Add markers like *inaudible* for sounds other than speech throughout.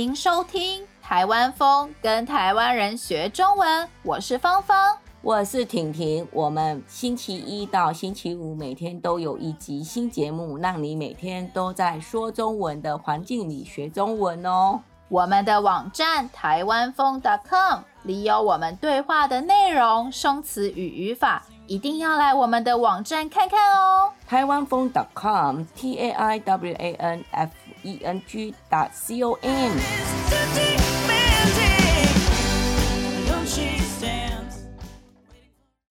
迎收听台湾风，跟台湾人学中文。我是芳芳，我是婷婷。我们星期一到星期五每天都有一集新节目，让你每天都在说中文的环境里学中文哦。我们的网站台湾风 .com 里有我们对话的内容、生词与语法，一定要来我们的网站看看哦。台湾风 .com T A I W A N F E N G C O M。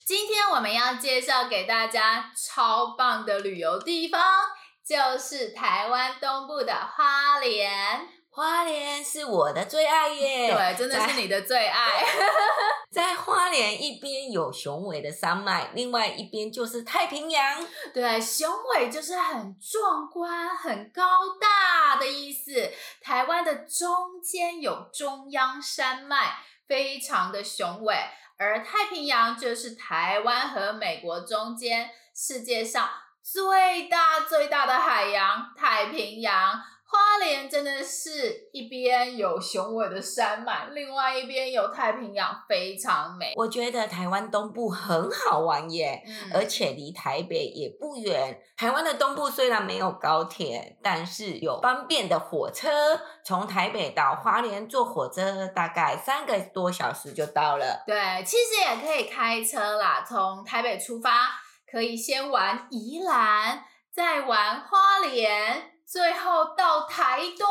今天我们要介绍给大家超棒的旅游地方，就是台湾东部的花莲。花莲是我的最爱耶，对，真的是你的最爱。在 *laughs* 花莲一边有雄伟的山脉，另外一边就是太平洋。对，雄伟就是很壮观、很高大的意思。台湾的中间有中央山脉，非常的雄伟，而太平洋就是台湾和美国中间世界上最大最大的海洋——太平洋。花莲真的是一边有雄伟的山脉，另外一边有太平洋，非常美。我觉得台湾东部很好玩耶，嗯、而且离台北也不远。台湾的东部虽然没有高铁，但是有方便的火车，从台北到花莲坐火车大概三个多小时就到了。对，其实也可以开车啦，从台北出发，可以先玩宜兰，再玩花莲。最后到台东，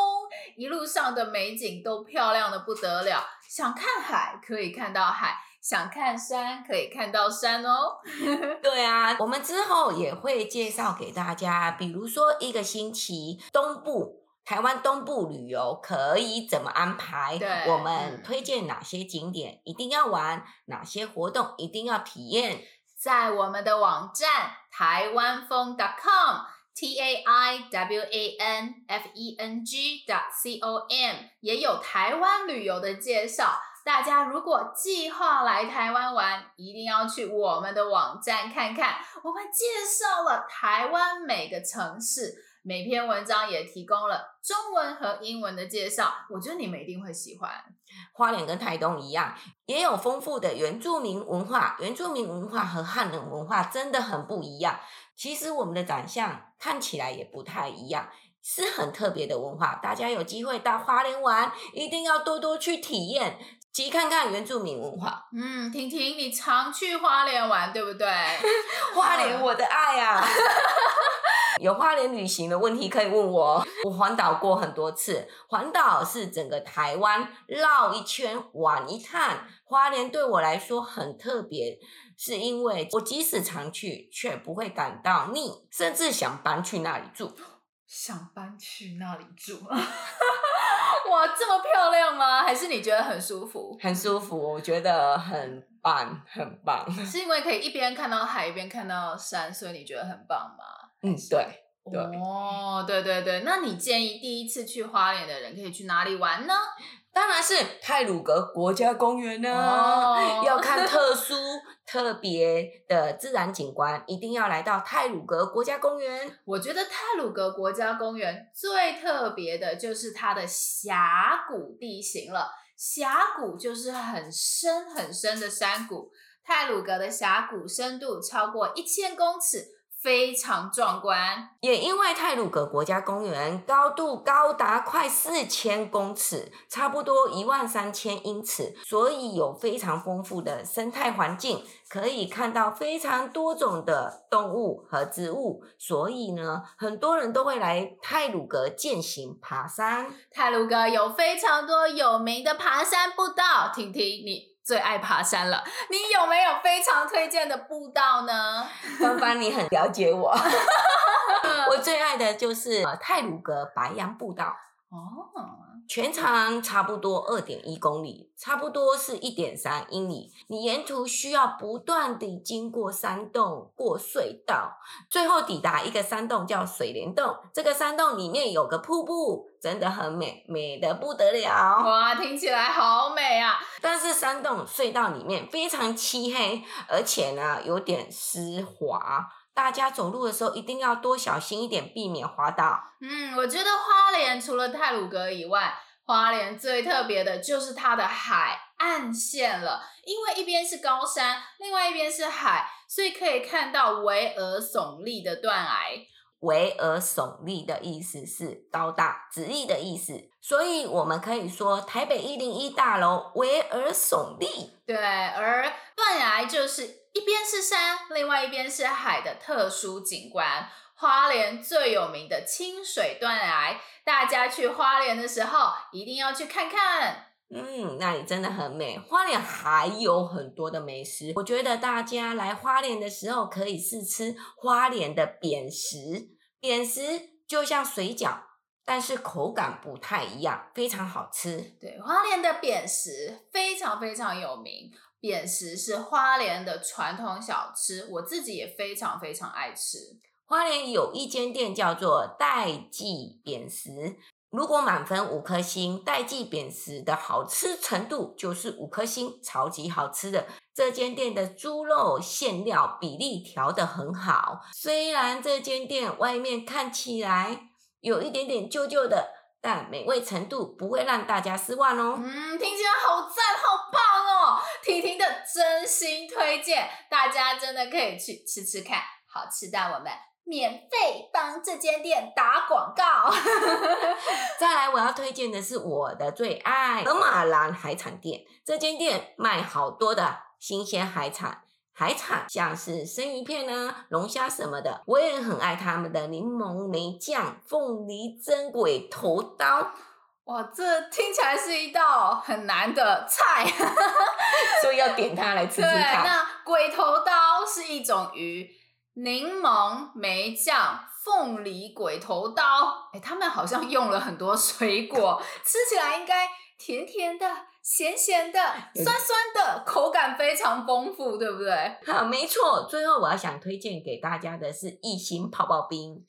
一路上的美景都漂亮的不得了。想看海可以看到海，想看山可以看到山哦。*laughs* 对啊，我们之后也会介绍给大家，比如说一个星期东部台湾东部旅游可以怎么安排？对，我们推荐哪些景点一定要玩，哪些活动一定要体验，在我们的网站台湾风 .com。taiwanfeng.com 也有台湾旅游的介绍，大家如果计划来台湾玩，一定要去我们的网站看看。我们介绍了台湾每个城市，每篇文章也提供了中文和英文的介绍，我觉得你们一定会喜欢。花莲跟台东一样，也有丰富的原住民文化，原住民文化和汉人文化真的很不一样。其实我们的长相看起来也不太一样，是很特别的文化。大家有机会到花莲玩，一定要多多去体验，及看看原住民文化。嗯，婷婷，你常去花莲玩，对不对？*laughs* 花莲，我的爱啊！*laughs* 有花莲旅行的问题可以问我。我环岛过很多次，环岛是整个台湾绕一圈玩一趟。花莲对我来说很特别。是因为我即使常去，却不会感到腻，甚至想搬去那里住。想搬去那里住？*laughs* 哇，这么漂亮吗？还是你觉得很舒服？很舒服，我觉得很棒，很棒。是因为可以一边看到海，一边看到山，所以你觉得很棒吗？嗯，对。对哦，对对对，那你建议第一次去花莲的人可以去哪里玩呢？当然是泰鲁格国家公园呢、哦。要看特殊、特别的自然景观，一定要来到泰鲁格国家公园。我觉得泰鲁格国家公园最特别的就是它的峡谷地形了。峡谷就是很深很深的山谷，泰鲁格的峡谷深度超过一千公尺。非常壮观，也因为泰鲁格国家公园高度高达快四千公尺，差不多一万三千英尺，所以有非常丰富的生态环境，可以看到非常多种的动物和植物。所以呢，很多人都会来泰鲁格健行爬山。泰鲁格有非常多有名的爬山步道，婷婷你。最爱爬山了，你有没有非常推荐的步道呢？*laughs* 芳芳，你很了解我。*laughs* 我最爱的就是泰鲁格白杨步道。哦。全长差不多二点一公里，差不多是一点三英里。你沿途需要不断地经过山洞、过隧道，最后抵达一个山洞叫水帘洞。这个山洞里面有个瀑布，真的很美，美得不得了。哇，听起来好美啊！但是山洞隧道里面非常漆黑，而且呢有点湿滑。大家走路的时候一定要多小心一点，避免滑倒。嗯，我觉得花莲除了泰鲁阁以外，花莲最特别的就是它的海岸线了，因为一边是高山，另外一边是海，所以可以看到巍峨耸立的断崖。巍峨耸立的意思是高大直立的意思，所以我们可以说台北一零一大楼巍峨耸立。对，而断崖就是一边是山，另外一边是海的特殊景观。花莲最有名的清水断崖，大家去花莲的时候一定要去看看。嗯，那里真的很美。花莲还有很多的美食，我觉得大家来花莲的时候可以试吃花莲的扁食。扁食就像水饺，但是口感不太一样，非常好吃。对，花莲的扁食非常非常有名。扁食是花莲的传统小吃，我自己也非常非常爱吃。花莲有一间店叫做代记扁食，如果满分五颗星，代记扁食的好吃程度就是五颗星，超级好吃的。这间店的猪肉馅料比例调得很好，虽然这间店外面看起来有一点点旧旧的，但美味程度不会让大家失望哦。嗯，听起来好赞，好棒哦！婷婷的真心推荐，大家真的可以去吃吃看，好吃到我们。免费帮这间店打广告。*laughs* 再来，我要推荐的是我的最爱——河马兰海产店。这间店卖好多的新鲜海产，海产像是生鱼片啊、龙虾什么的。我也很爱他们的柠檬梅酱、凤梨蒸鬼头刀。哇，这听起来是一道很难的菜，*laughs* 所以要点它来吃吃看。那鬼头刀是一种鱼。柠檬梅酱、凤梨鬼头刀，哎，他们好像用了很多水果，吃起来应该甜甜的。咸咸的，酸酸的，口感非常丰富，对不对？好，没错。最后我要想推荐给大家的是一心泡泡冰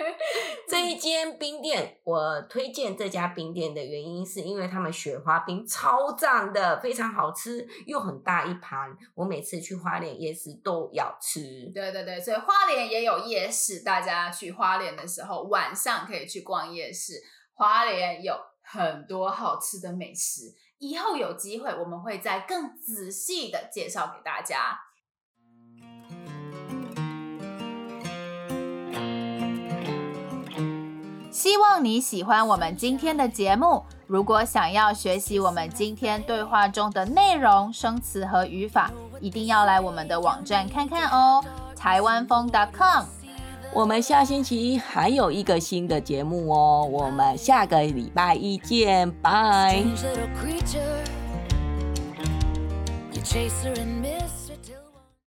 *laughs* 这一间冰店。我推荐这家冰店的原因是因为他们雪花冰超赞的，非常好吃，又很大一盘。我每次去花莲夜市都要吃。对对对，所以花莲也有夜市，大家去花莲的时候晚上可以去逛夜市。花莲有很多好吃的美食。以后有机会，我们会再更仔细的介绍给大家。希望你喜欢我们今天的节目。如果想要学习我们今天对话中的内容、生词和语法，一定要来我们的网站看看哦，台湾风 .com。我们下星期还有一个新的节目哦，我们下个礼拜一见，拜。